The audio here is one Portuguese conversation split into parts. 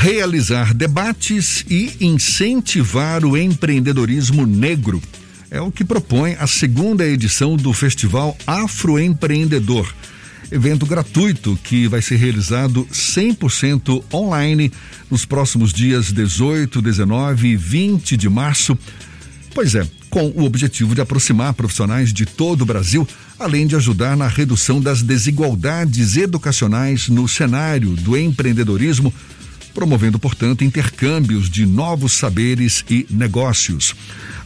realizar debates e incentivar o empreendedorismo negro. É o que propõe a segunda edição do Festival Afroempreendedor. Evento gratuito que vai ser realizado 100% online nos próximos dias 18, 19 e 20 de março. Pois é, com o objetivo de aproximar profissionais de todo o Brasil, além de ajudar na redução das desigualdades educacionais no cenário do empreendedorismo promovendo, portanto, intercâmbios de novos saberes e negócios.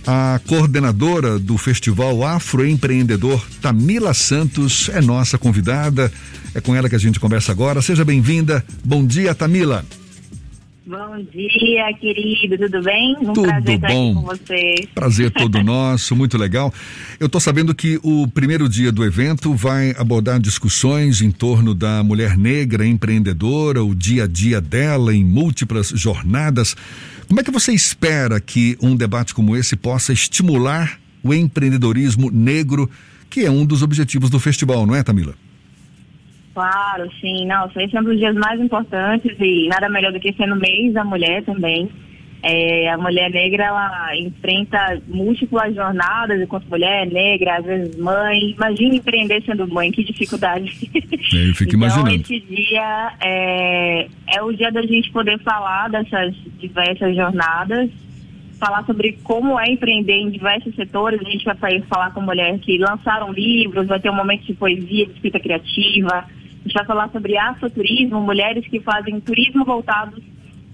A coordenadora do Festival Afroempreendedor, Tamila Santos, é nossa convidada. É com ela que a gente conversa agora. Seja bem-vinda. Bom dia, Tamila. Bom dia, querido, tudo bem? Um tudo prazer estar bom. com vocês. Prazer todo nosso, muito legal. Eu estou sabendo que o primeiro dia do evento vai abordar discussões em torno da mulher negra empreendedora, o dia a dia dela em múltiplas jornadas. Como é que você espera que um debate como esse possa estimular o empreendedorismo negro, que é um dos objetivos do festival, não é, Tamila? Claro, sim. Não, esse é um dos dias mais importantes e nada melhor do que ser no mês da mulher também. É, a mulher negra, ela enfrenta múltiplas jornadas enquanto mulher negra, às vezes mãe. Imagina empreender sendo mãe, que dificuldade. É, eu fico então, imaginando. esse dia é, é o dia da gente poder falar dessas diversas jornadas, falar sobre como é empreender em diversos setores. A gente vai falar com mulheres que lançaram livros, vai ter um momento de poesia, de escrita criativa, a gente vai falar sobre afroturismo, mulheres que fazem turismo voltados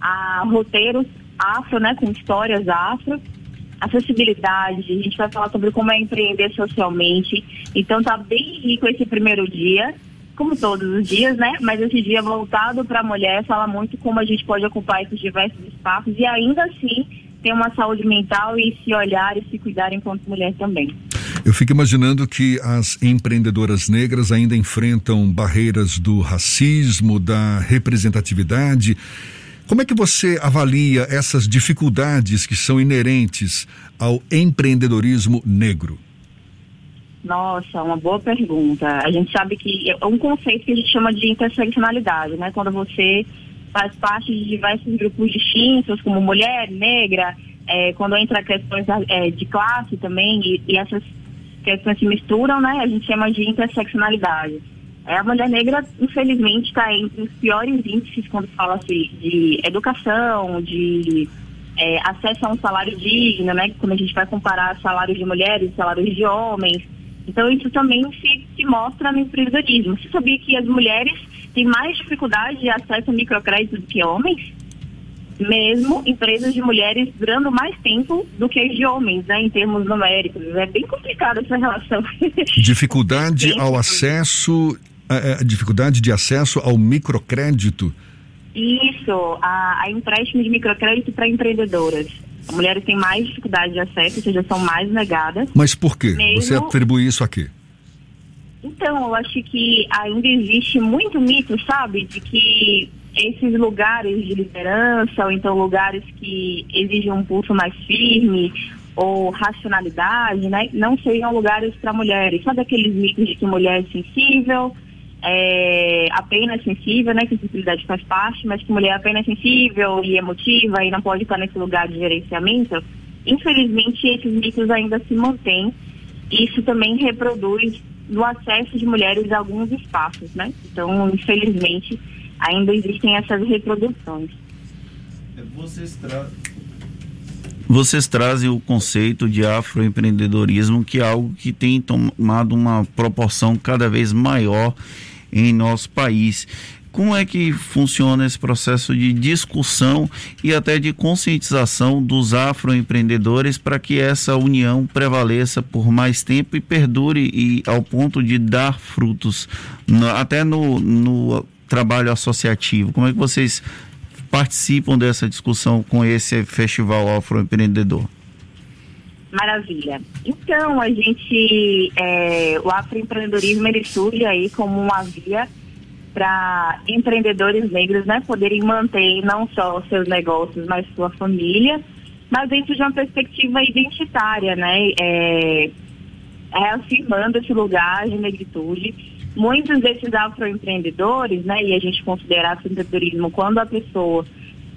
a roteiros afro, né, com histórias afro, acessibilidade, a gente vai falar sobre como é empreender socialmente. Então tá bem rico esse primeiro dia, como todos os dias, né? Mas esse dia voltado para a mulher fala muito como a gente pode ocupar esses diversos espaços e ainda assim ter uma saúde mental e se olhar e se cuidar enquanto mulher também. Eu fico imaginando que as empreendedoras negras ainda enfrentam barreiras do racismo, da representatividade. Como é que você avalia essas dificuldades que são inerentes ao empreendedorismo negro? Nossa, uma boa pergunta. A gente sabe que é um conceito que a gente chama de interseccionalidade, né? Quando você faz parte de diversos grupos distintos, como mulher, negra, é, quando entra questões é, de classe também, e, e essas questões se misturam, né? A gente chama de interseccionalidade. É, a mulher negra, infelizmente, está entre os piores índices quando fala-se de educação, de é, acesso a um salário digno, né? Quando a gente vai comparar salários de mulheres, salários de homens. Então, isso também se, se mostra no empreendedorismo. Você sabia que as mulheres têm mais dificuldade de acesso a microcrédito do que homens? Mesmo empresas de mulheres durando mais tempo do que as de homens, né, em termos numéricos. É bem complicada essa relação. Dificuldade ao acesso, a, a, dificuldade de acesso ao microcrédito. Isso, a, a empréstimo de microcrédito para empreendedoras. As mulheres têm mais dificuldade de acesso, ou seja, são mais negadas. Mas por quê? Mesmo... Você atribui isso a quê? Então, eu acho que ainda existe muito mito, sabe, de que esses lugares de liderança, ou então lugares que exigem um pulso mais firme ou racionalidade, né, não sejam lugares para mulheres. Sabe aqueles mitos de que mulher é sensível, é, apenas sensível, né, que sensibilidade faz parte, mas que mulher é apenas sensível e emotiva e não pode estar nesse lugar de gerenciamento? Infelizmente, esses mitos ainda se mantêm. Isso também reproduz no acesso de mulheres a alguns espaços, né? Então, infelizmente, ainda existem essas reproduções. Vocês, tra... Vocês trazem o conceito de afroempreendedorismo, que é algo que tem tomado uma proporção cada vez maior em nosso país. Como é que funciona esse processo de discussão e até de conscientização dos afroempreendedores para que essa união prevaleça por mais tempo e perdure e ao ponto de dar frutos, até no, no trabalho associativo? Como é que vocês participam dessa discussão com esse Festival Afroempreendedor? Maravilha. Então, a gente, é, o afroempreendedorismo, ele surge aí como uma via para empreendedores negros, né, poderem manter não só seus negócios, mas sua família, mas dentro de uma perspectiva identitária, né, é, reafirmando esse lugar de negritude muitos desses afroempreendedores, né, e a gente considera afroempreendedorismo quando a pessoa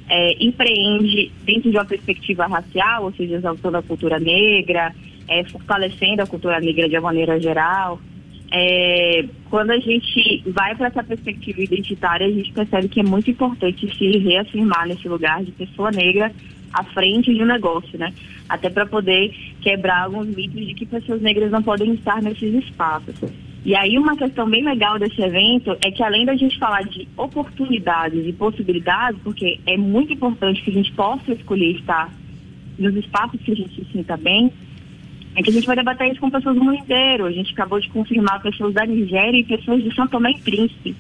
é, empreende dentro de uma perspectiva racial, ou seja, exaltando a cultura negra, é, fortalecendo a cultura negra de uma maneira geral. É, quando a gente vai para essa perspectiva identitária, a gente percebe que é muito importante se reafirmar nesse lugar de pessoa negra à frente de um negócio, né? Até para poder quebrar alguns mitos de que pessoas negras não podem estar nesses espaços. E aí uma questão bem legal desse evento é que além da gente falar de oportunidades e possibilidades, porque é muito importante que a gente possa escolher estar nos espaços que a gente se sinta bem, é que a gente vai debater isso com pessoas do mundo inteiro. A gente acabou de confirmar pessoas da Nigéria e pessoas de São Tomé e Príncipe.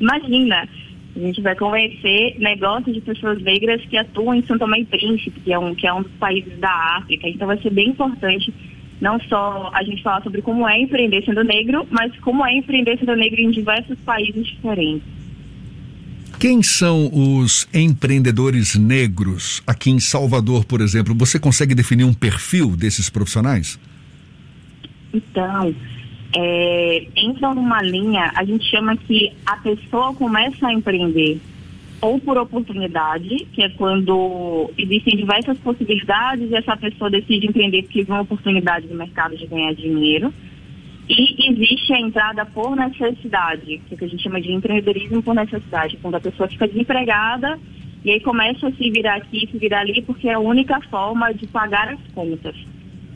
Imagina, a gente vai conhecer negócios de pessoas negras que atuam em São Tomé e Príncipe, que é um, que é um dos países da África. Então vai ser bem importante não só a gente falar sobre como é empreender sendo negro, mas como é empreender sendo negro em diversos países diferentes. Quem são os empreendedores negros aqui em Salvador, por exemplo? Você consegue definir um perfil desses profissionais? Então, é, entra numa linha, a gente chama que a pessoa começa a empreender ou por oportunidade, que é quando existem diversas possibilidades e essa pessoa decide empreender porque viu uma oportunidade no mercado de ganhar dinheiro. E existe a entrada por necessidade, que, é que a gente chama de empreendedorismo por necessidade, quando a pessoa fica desempregada e aí começa a se virar aqui, se virar ali, porque é a única forma de pagar as contas.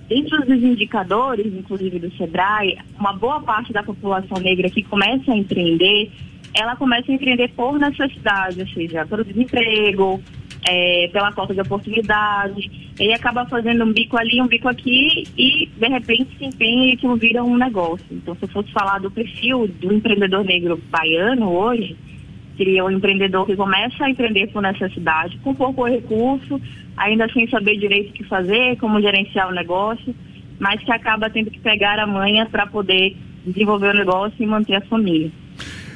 Dentro dos indicadores, inclusive do SEBRAE, uma boa parte da população negra que começa a empreender ela começa a empreender por necessidade, ou seja, pelo desemprego, é, pela falta de oportunidade. Ele acaba fazendo um bico ali, um bico aqui e, de repente, se empenha e aquilo vira um negócio. Então, se eu fosse falar do perfil do empreendedor negro baiano hoje, seria um empreendedor que começa a empreender por necessidade, com pouco recurso, ainda sem saber direito o que fazer, como gerenciar o negócio, mas que acaba tendo que pegar a manha para poder desenvolver o negócio e manter a família.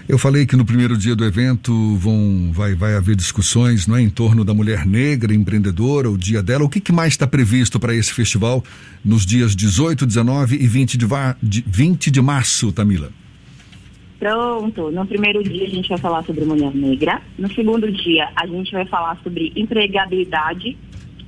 Eu falei que no primeiro dia do evento vão, vai, vai haver discussões não é, em torno da mulher negra empreendedora, o dia dela. O que, que mais está previsto para esse festival nos dias 18, 19 e 20 de, de, 20 de março, Tamila? Pronto. No primeiro dia a gente vai falar sobre mulher negra. No segundo dia a gente vai falar sobre empregabilidade,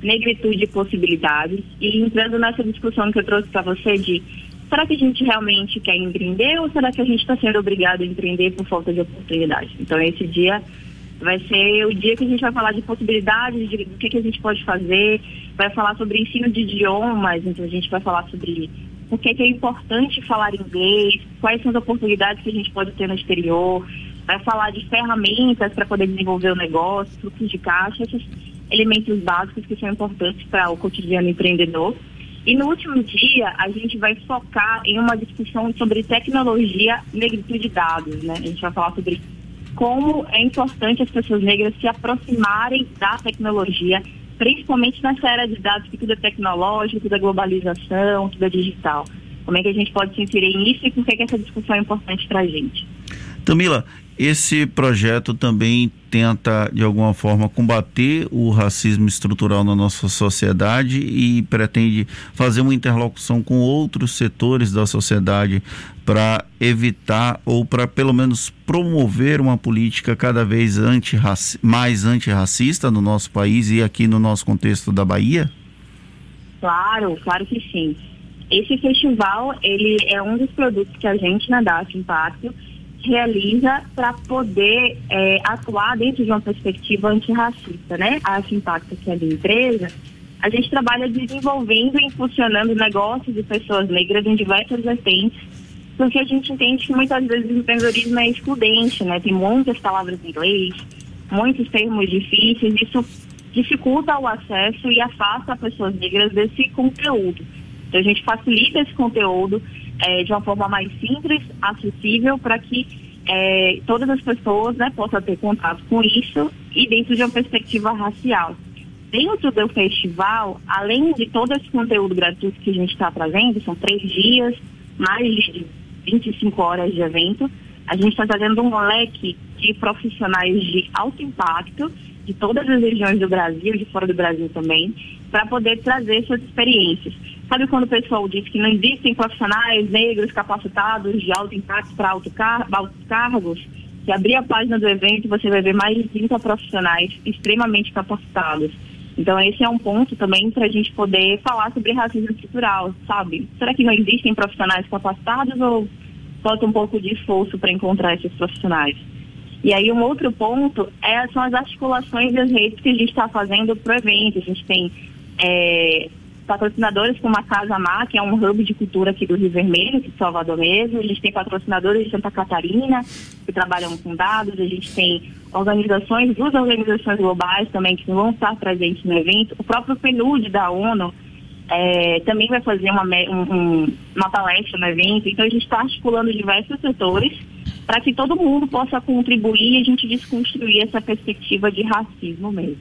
negritude e possibilidades. E entrando nessa discussão que eu trouxe para você de será que a gente realmente quer empreender ou será que a gente está sendo obrigado a empreender por falta de oportunidade? Então, esse dia vai ser o dia que a gente vai falar de possibilidades, de, do que, que a gente pode fazer, vai falar sobre ensino de idiomas, então a gente vai falar sobre por que, que é importante falar inglês, quais são as oportunidades que a gente pode ter no exterior, vai falar de ferramentas para poder desenvolver o negócio, fluxos de caixa, esses elementos básicos que são importantes para o cotidiano empreendedor. E no último dia, a gente vai focar em uma discussão sobre tecnologia, negritude de dados, né? A gente vai falar sobre como é importante as pessoas negras se aproximarem da tecnologia, principalmente nessa era de dados que tudo é tecnológico, tudo é globalização, tudo é digital. Como é que a gente pode se inserir nisso e por que, que essa discussão é importante para a gente? Tamila, esse projeto também tenta, de alguma forma, combater o racismo estrutural na nossa sociedade e pretende fazer uma interlocução com outros setores da sociedade para evitar ou para, pelo menos, promover uma política cada vez anti mais antirracista no nosso país e aqui no nosso contexto da Bahia? Claro, claro que sim. Esse festival, ele é um dos produtos que a gente na DAF Impacto realiza para poder é, atuar dentro de uma perspectiva antirracista, né? A Impacto, que é empresa, a gente trabalha desenvolvendo e impulsionando negócios de pessoas negras em diversas vertentes, porque a gente entende que muitas vezes o empreendedorismo é excludente, né? Tem muitas palavras em inglês, muitos termos difíceis, isso dificulta o acesso e afasta pessoas negras desse conteúdo. Então a gente facilita esse conteúdo é, de uma forma mais simples, acessível, para que é, todas as pessoas né, possam ter contato com isso e dentro de uma perspectiva racial. Dentro do festival, além de todo esse conteúdo gratuito que a gente está trazendo, são três dias, mais de 25 horas de evento, a gente está trazendo um leque de profissionais de alto impacto de todas as regiões do Brasil, de fora do Brasil também, para poder trazer suas experiências. Sabe quando o pessoal diz que não existem profissionais negros capacitados de alto impacto para alto car altos cargos? Se abrir a página do evento, você vai ver mais de 30 profissionais extremamente capacitados. Então, esse é um ponto também para a gente poder falar sobre racismo estrutural, sabe? Será que não existem profissionais capacitados ou falta um pouco de esforço para encontrar esses profissionais? E aí, um outro ponto é, são as articulações das redes que a gente está fazendo para o evento. A gente tem é, patrocinadores como a Casa Mar, que é um hub de cultura aqui do Rio Vermelho, de Salvador mesmo. A gente tem patrocinadores de Santa Catarina, que trabalham com dados. A gente tem organizações, duas organizações globais também, que vão estar presentes no evento. O próprio PNUD da ONU é, também vai fazer uma, um, uma palestra no evento. Então, a gente está articulando diversos setores para que todo mundo possa contribuir e a gente desconstruir essa perspectiva de racismo mesmo.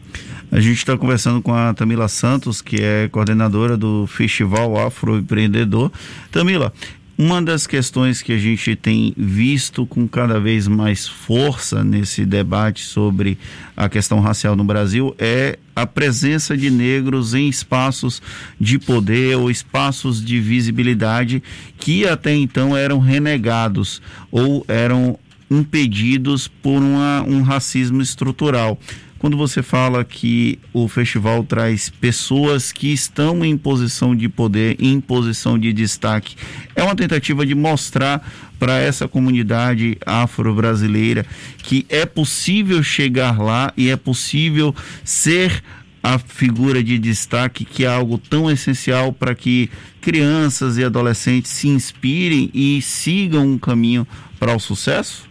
A gente está conversando com a Tamila Santos, que é coordenadora do Festival Afroempreendedor. Tamila, uma das questões que a gente tem visto com cada vez mais força nesse debate sobre a questão racial no Brasil é a presença de negros em espaços de poder ou espaços de visibilidade que até então eram renegados ou eram impedidos por uma, um racismo estrutural quando você fala que o festival traz pessoas que estão em posição de poder, em posição de destaque, é uma tentativa de mostrar para essa comunidade afro-brasileira que é possível chegar lá e é possível ser a figura de destaque, que é algo tão essencial para que crianças e adolescentes se inspirem e sigam um caminho para o sucesso?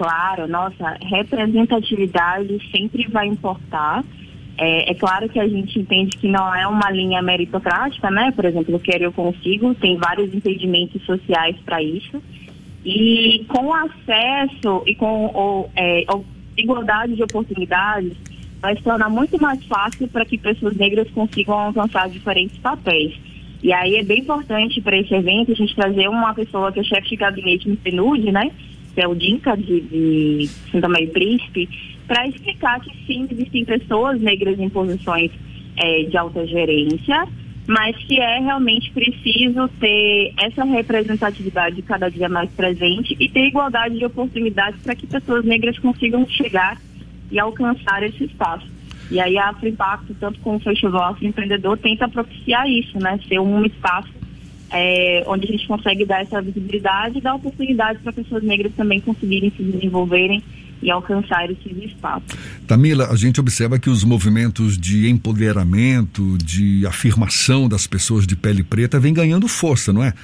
Claro, nossa, representatividade sempre vai importar. É, é, claro que a gente entende que não é uma linha meritocrática, né? Por exemplo, o Quero Eu Consigo tem vários impedimentos sociais para isso. E com acesso e com o, é, igualdade de oportunidades, vai se tornar muito mais fácil para que pessoas negras consigam alcançar diferentes papéis. E aí é bem importante para esse evento a gente trazer uma pessoa que é chefe de gabinete no PNUD, né? Que é o DINCA de, de Santa Maria Príncipe, para explicar que sim, existem pessoas negras em posições é, de alta gerência, mas que é realmente preciso ter essa representatividade cada dia mais presente e ter igualdade de oportunidades para que pessoas negras consigam chegar e alcançar esse espaço. E aí a Afro Impacto, tanto com o Festival Afro Empreendedor, tenta propiciar isso, né? Ser um espaço é, onde a gente consegue dar essa visibilidade e dar oportunidade para pessoas negras também conseguirem se desenvolverem e alcançar esses espaços. Tamila, a gente observa que os movimentos de empoderamento, de afirmação das pessoas de pele preta vem ganhando força, não é?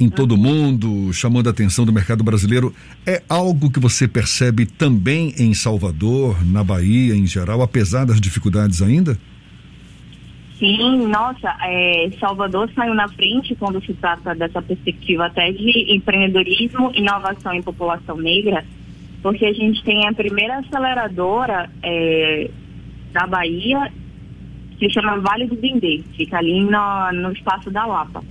Em todo o mundo, chamando a atenção do mercado brasileiro. É algo que você percebe também em Salvador, na Bahia em geral, apesar das dificuldades ainda? Sim, nossa, é, Salvador saiu na frente quando se trata dessa perspectiva até de empreendedorismo, inovação em população negra, porque a gente tem a primeira aceleradora é, da Bahia, que se chama Vale do Dendê, fica ali no, no espaço da Lapa.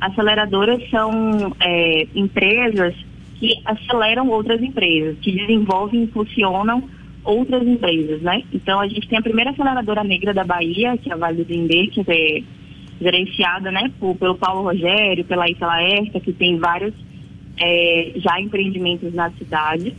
Aceleradoras são é, empresas que aceleram outras empresas, que desenvolvem funcionam outras empresas, né? Então a gente tem a primeira aceleradora negra da Bahia, que é a Vale do Dendê, que é gerenciada, né, por, pelo Paulo Rogério, pela Isa Laerta, que tem vários é, já empreendimentos na cidade.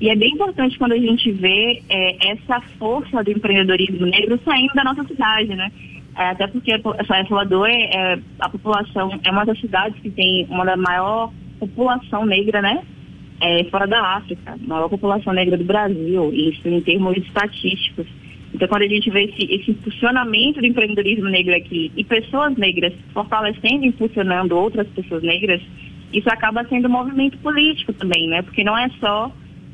E é bem importante quando a gente vê é, essa força do empreendedorismo negro saindo da nossa cidade, né? É, até porque Salvador é, é, a população é uma das cidades que tem uma da maior população negra, né? É, fora da África, maior população negra do Brasil, isso em termos estatísticos. Então, quando a gente vê esse, esse impulsionamento do empreendedorismo negro aqui e pessoas negras fortalecendo e impulsionando outras pessoas negras, isso acaba sendo um movimento político também, né? Porque não é só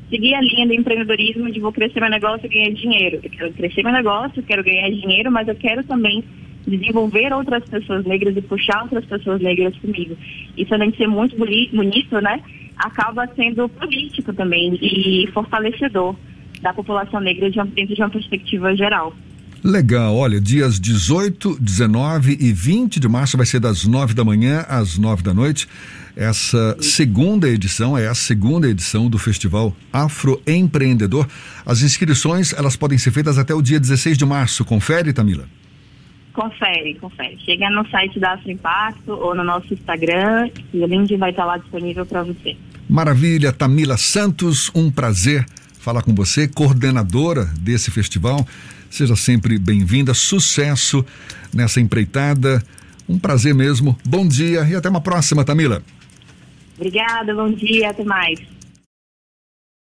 seguir a linha do empreendedorismo de vou crescer meu negócio e ganhar dinheiro. Eu quero crescer meu negócio, quero ganhar dinheiro, mas eu quero também desenvolver outras pessoas negras e puxar outras pessoas negras comigo. Isso além de ser muito bonito, né? Acaba sendo político também e fortalecedor da população negra dentro de uma perspectiva geral. Legal, olha, dias 18, 19 e 20 de março vai ser das 9 da manhã às 9 da noite. Essa segunda edição é a segunda edição do Festival Afroempreendedor. As inscrições, elas podem ser feitas até o dia 16 de março. Confere, Tamila? Confere, confere. Chega no site da Afro Impacto ou no nosso Instagram e o link vai estar lá disponível para você. Maravilha, Tamila Santos, um prazer falar com você, coordenadora desse festival. Seja sempre bem-vinda, sucesso nessa empreitada. Um prazer mesmo. Bom dia e até uma próxima, Tamila. Obrigada, bom dia, até mais.